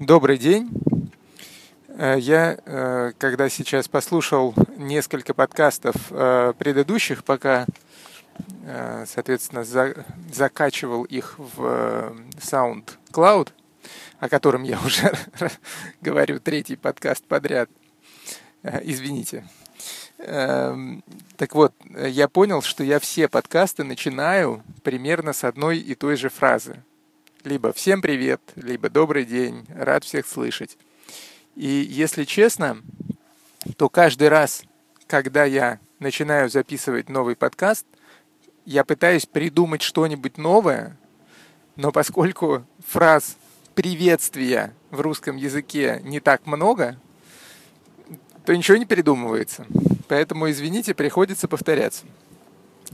Добрый день. Э, я, э, когда сейчас послушал несколько подкастов э, предыдущих, пока, соответственно, закачивал их в SoundCloud, о котором я уже говорю третий подкаст подряд, извините. Эм, так вот, я понял, что я все подкасты начинаю примерно с одной и той же фразы – либо «Всем привет», либо «Добрый день», «Рад всех слышать». И если честно, то каждый раз, когда я начинаю записывать новый подкаст, я пытаюсь придумать что-нибудь новое, но поскольку фраз приветствия в русском языке не так много, то ничего не придумывается. Поэтому, извините, приходится повторяться.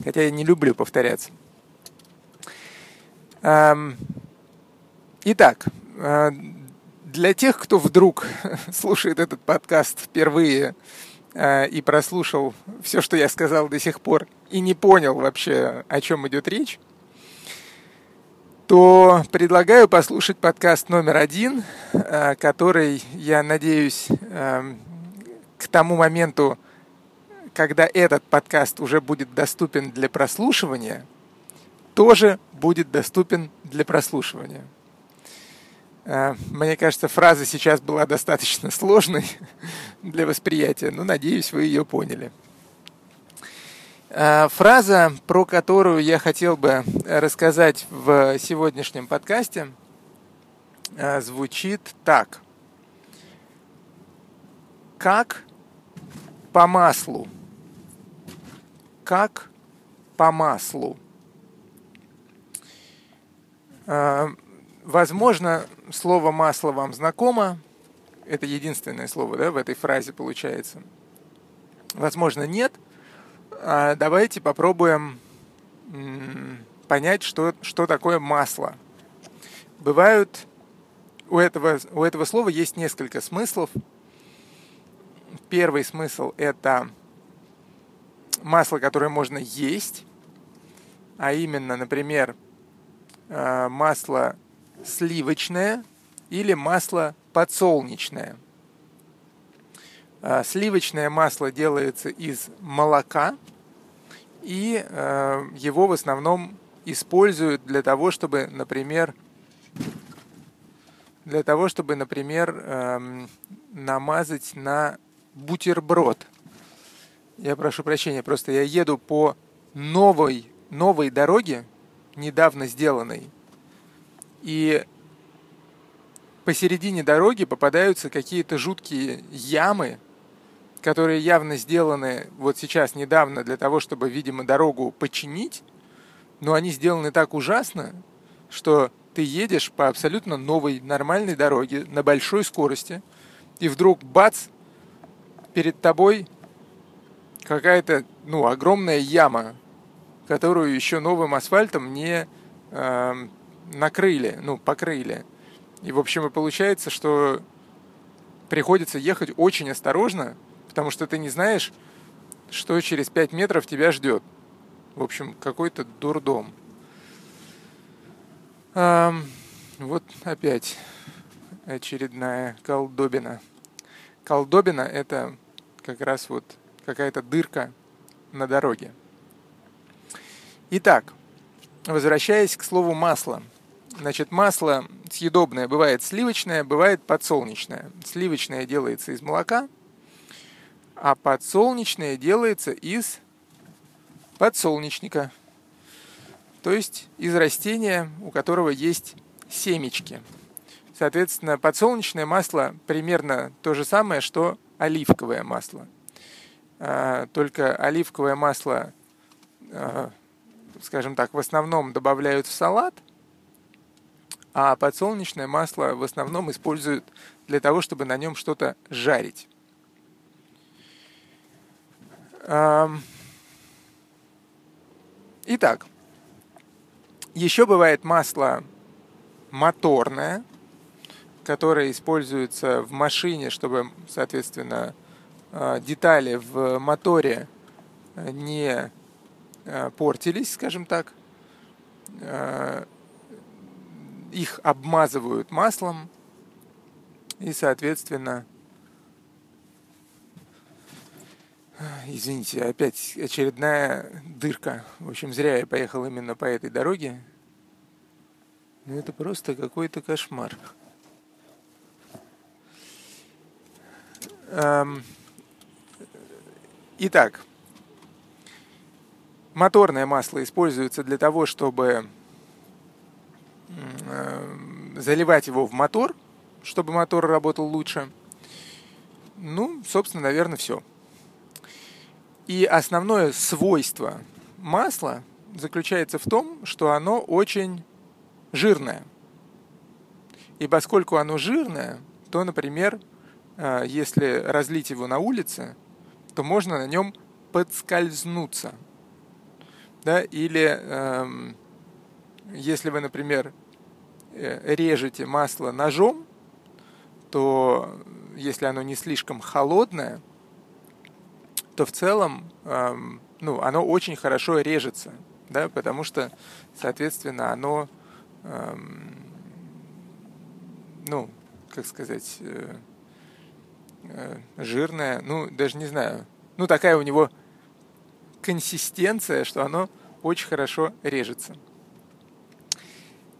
Хотя я не люблю повторяться. Итак, э, для тех, кто вдруг слушает этот подкаст впервые э, и прослушал все, что я сказал до сих пор, и не понял вообще, о чем идет речь, то предлагаю послушать подкаст номер один, э, который, я надеюсь, к тому моменту, когда этот подкаст уже будет доступен для прослушивания, тоже будет доступен для прослушивания. Э, мне кажется, фраза сейчас была достаточно сложной для восприятия, но надеюсь, вы ее поняли. Э, фраза, про которую я хотел бы рассказать в сегодняшнем подкасте, э, звучит так. Как по маслу. Как по маслу. Возможно, слово масло вам знакомо. Это единственное слово да, в этой фразе получается. Возможно, нет. А давайте попробуем понять, что, что такое масло. Бывают у этого, у этого слова есть несколько смыслов. Первый смысл – это масло, которое можно есть, а именно, например, а, масло сливочное или масло подсолнечное. А, сливочное масло делается из молока, и а, его в основном используют для того, чтобы, например, для того, чтобы, например, эм, намазать на бутерброд. Я прошу прощения, просто я еду по новой, новой дороге, недавно сделанной, и посередине дороги попадаются какие-то жуткие ямы, которые явно сделаны вот сейчас недавно для того, чтобы, видимо, дорогу починить, но они сделаны так ужасно, что ты едешь по абсолютно новой, нормальной дороге на большой скорости, и вдруг бац, перед тобой какая-то, ну, огромная яма, которую еще новым асфальтом не э, накрыли, ну, покрыли. И, в общем, и получается, что приходится ехать очень осторожно, потому что ты не знаешь, что через 5 метров тебя ждет. В общем, какой-то дурдом. А, вот опять очередная колдобина. Колдобина – это как раз вот какая-то дырка на дороге. Итак, возвращаясь к слову масло – Значит, масло съедобное бывает сливочное, бывает подсолнечное. Сливочное делается из молока, а подсолнечное делается из подсолнечника. То есть из растения, у которого есть семечки. Соответственно, подсолнечное масло примерно то же самое, что оливковое масло. А, только оливковое масло, а, скажем так, в основном добавляют в салат, а подсолнечное масло в основном используют для того, чтобы на нем что-то жарить. Итак, еще бывает масло моторное, которое используется в машине, чтобы, соответственно, а, детали в моторе не а, портились, скажем так. Их обмазывают маслом, И, соответственно, извините, опять очередная дырка. В общем, зря я поехал именно по этой дороге. Ну, это просто какой-то кошмар. Эм... Итак, моторное масло используется для того, чтобы заливать его в мотор, чтобы мотор работал лучше. Ну, собственно, наверное, все. И основное свойство масла заключается в том, что оно очень жирное. И поскольку оно жирное, то, например, э, если разлить его на улице, то можно на нем подскользнуться. Да? Или эм, если вы, например, э, режете масло ножом, то если оно не слишком холодное, то в целом эм, ну, оно очень хорошо режется, да, потому что, соответственно, оно, эм, ну, как сказать, э, э, жирное, ну, даже не знаю, ну, такая у него консистенция, что оно очень хорошо режется.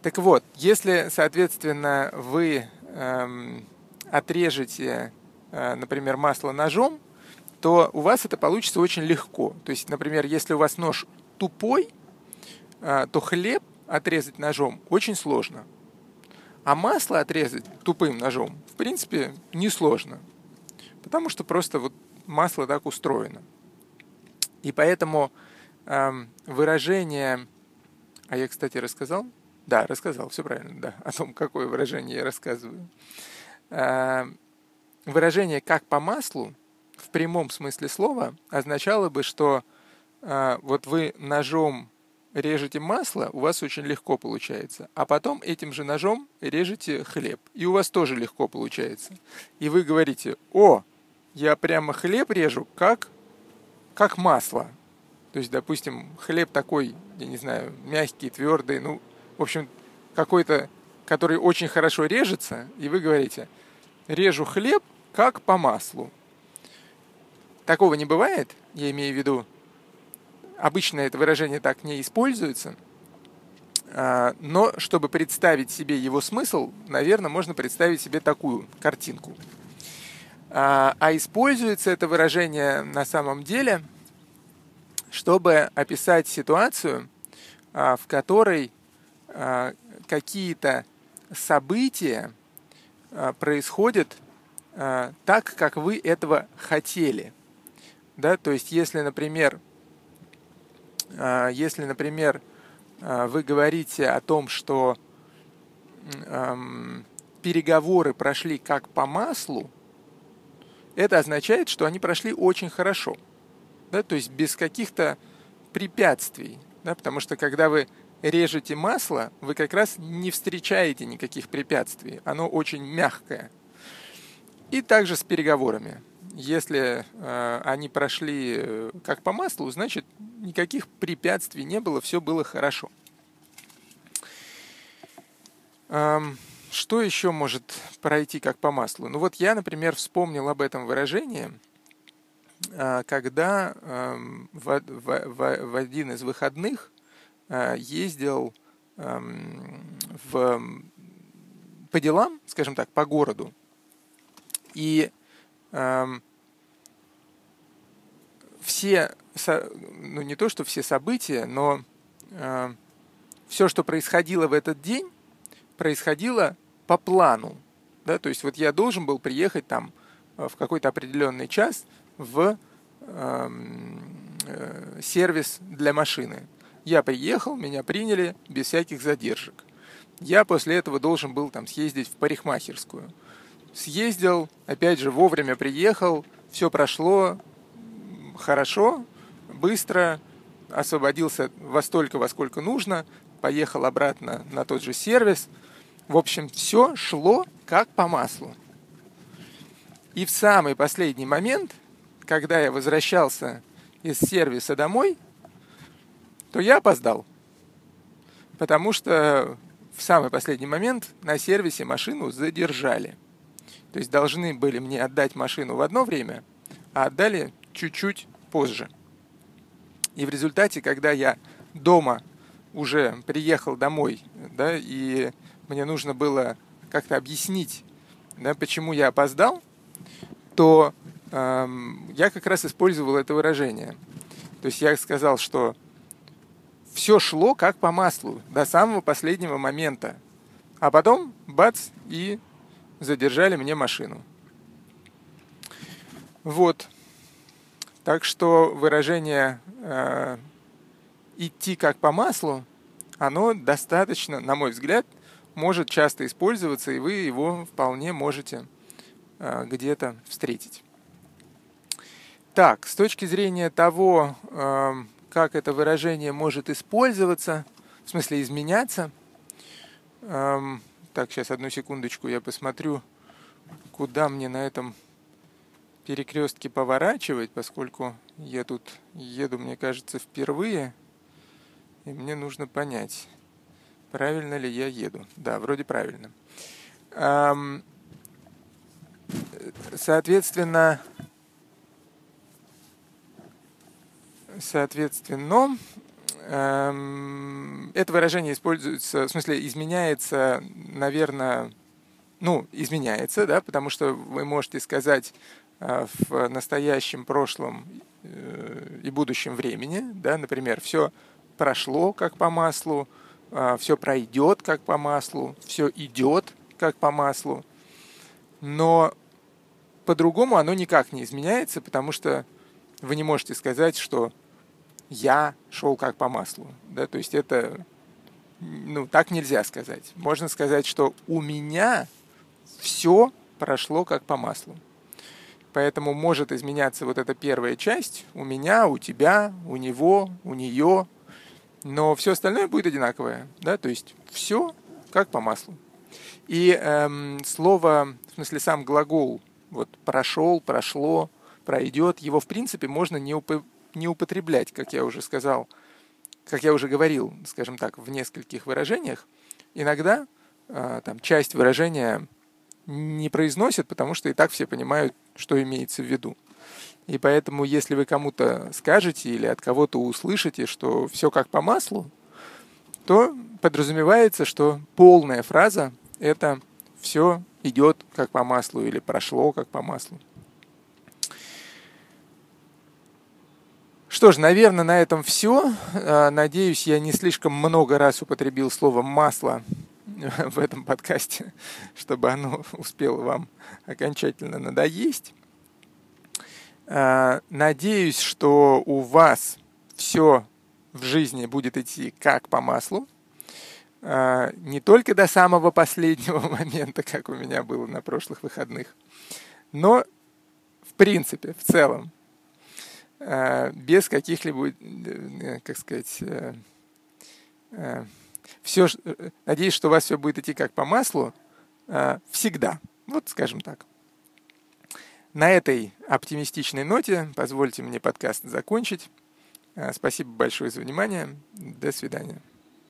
Так вот, если, соответственно, вы эм, отрежете, э, например, масло ножом, то у вас это получится очень легко. То есть, например, если у вас нож тупой, э, то хлеб отрезать ножом очень сложно. А масло отрезать тупым ножом, в принципе, несложно. Потому что просто вот масло так устроено. И поэтому эм, выражение... А я, кстати, рассказал? Да, рассказал, все правильно, да, о том, какое выражение я рассказываю. Э, выражение «как по маслу» в прямом смысле слова означало бы, что э, вот вы ножом режете масло, у вас очень легко получается, а потом этим же ножом режете хлеб, и у вас тоже легко получается. И вы говорите, о, я прямо хлеб режу, как, как масло. То есть, допустим, хлеб такой, я не знаю, мягкий, твердый, ну, в общем, какой-то, который очень хорошо режется, и вы говорите, режу хлеб, как по маслу. Такого не бывает, я имею в виду, обычно это выражение так не используется, а, но чтобы представить себе его смысл, наверное, можно представить себе такую картинку – а, а используется это выражение на самом деле, чтобы описать ситуацию, а, в которой какие-то события происходят так, как вы этого хотели. Да, то есть, если, например, если, например, вы говорите о том, что переговоры прошли как по маслу, это означает, что они прошли очень хорошо. Да, то есть без каких-то препятствий. Да, потому что когда вы режете масло, вы как раз не встречаете никаких препятствий. Оно очень мягкое. И также с переговорами. Если э, они прошли э, как по маслу, значит никаких препятствий не было, все было хорошо. Эм, что еще может пройти как по маслу? Ну вот я, например, вспомнил об этом выражении, а, когда эм, в, в, в один из выходных ездил эм, в, по делам, скажем так, по городу. И эм, все, ну не то, что все события, но все, что происходило в этот день, происходило по плану. Да? То есть вот я должен был приехать там э, в какой-то определенный час в эм, э, сервис для машины. Я приехал, меня приняли без всяких задержек. Я после этого должен был там съездить в парикмахерскую. Съездил, опять же, вовремя приехал, все прошло хорошо, быстро, освободился во столько, во сколько нужно, поехал обратно на тот же сервис – в общем, все шло как по маслу. И в самый последний момент, когда я возвращался из сервиса домой, то я опоздал. Потому что в самый последний момент на сервисе машину задержали. То есть должны были мне отдать машину в одно время, а отдали чуть-чуть позже. И в результате, когда я дома уже приехал домой, да, и мне нужно было как-то объяснить, да, почему я опоздал, то эм, я как раз использовал это выражение. То есть я сказал, что все шло как по маслу до самого последнего момента. А потом, бац, и задержали мне машину. Вот. Так что выражение э, идти как по маслу, оно достаточно, на мой взгляд, может часто использоваться, и вы его вполне можете э, где-то встретить. Так, с точки зрения того, э, как это выражение может использоваться, в смысле изменяться, э, так, сейчас одну секундочку я посмотрю, куда мне на этом перекрестке поворачивать, поскольку я тут еду, мне кажется, впервые, и мне нужно понять, правильно ли я еду. Да, вроде правильно. Соответственно, соответственно, это выражение используется, в смысле, изменяется, наверное, ну, изменяется, да, потому что вы можете сказать а, в настоящем, прошлом э, и будущем времени, да, например, все прошло как по маслу, а, все пройдет как по маслу, все идет как по маслу, но по-другому оно никак не изменяется, потому что вы не можете сказать, что я шел как по маслу, да, то есть это, ну, так нельзя сказать. Можно сказать, что у меня все прошло как по маслу. Поэтому может изменяться вот эта первая часть у меня, у тебя, у него, у нее, но все остальное будет одинаковое, да, то есть все как по маслу. И эм, слово, в смысле сам глагол, вот прошел, прошло, пройдет, его в принципе можно не, уп- не употреблять, как я уже сказал, как я уже говорил, скажем так, в нескольких выражениях. Иногда э, там часть выражения не произносят, потому что и так все понимают, что имеется в виду. И поэтому, если вы кому-то скажете или от кого-то услышите, что все как по маслу, то подразумевается, что полная фраза – это все идет как по маслу или прошло как по маслу. Что ж, наверное, на этом все. А, надеюсь, я не слишком много раз употребил слово «масло» в этом подкасте, чтобы оно успело вам окончательно надоесть. А, надеюсь, что у вас все в жизни будет идти как по маслу. А, не только до самого последнего момента, как у меня было на прошлых выходных, но в принципе, в целом, без каких-либо, э, как сказать, э, э, все, надеюсь, что у вас все будет идти как по маслу всегда. Вот скажем так. На этой оптимистичной ноте позвольте мне подкаст закончить. Спасибо большое за внимание. До свидания.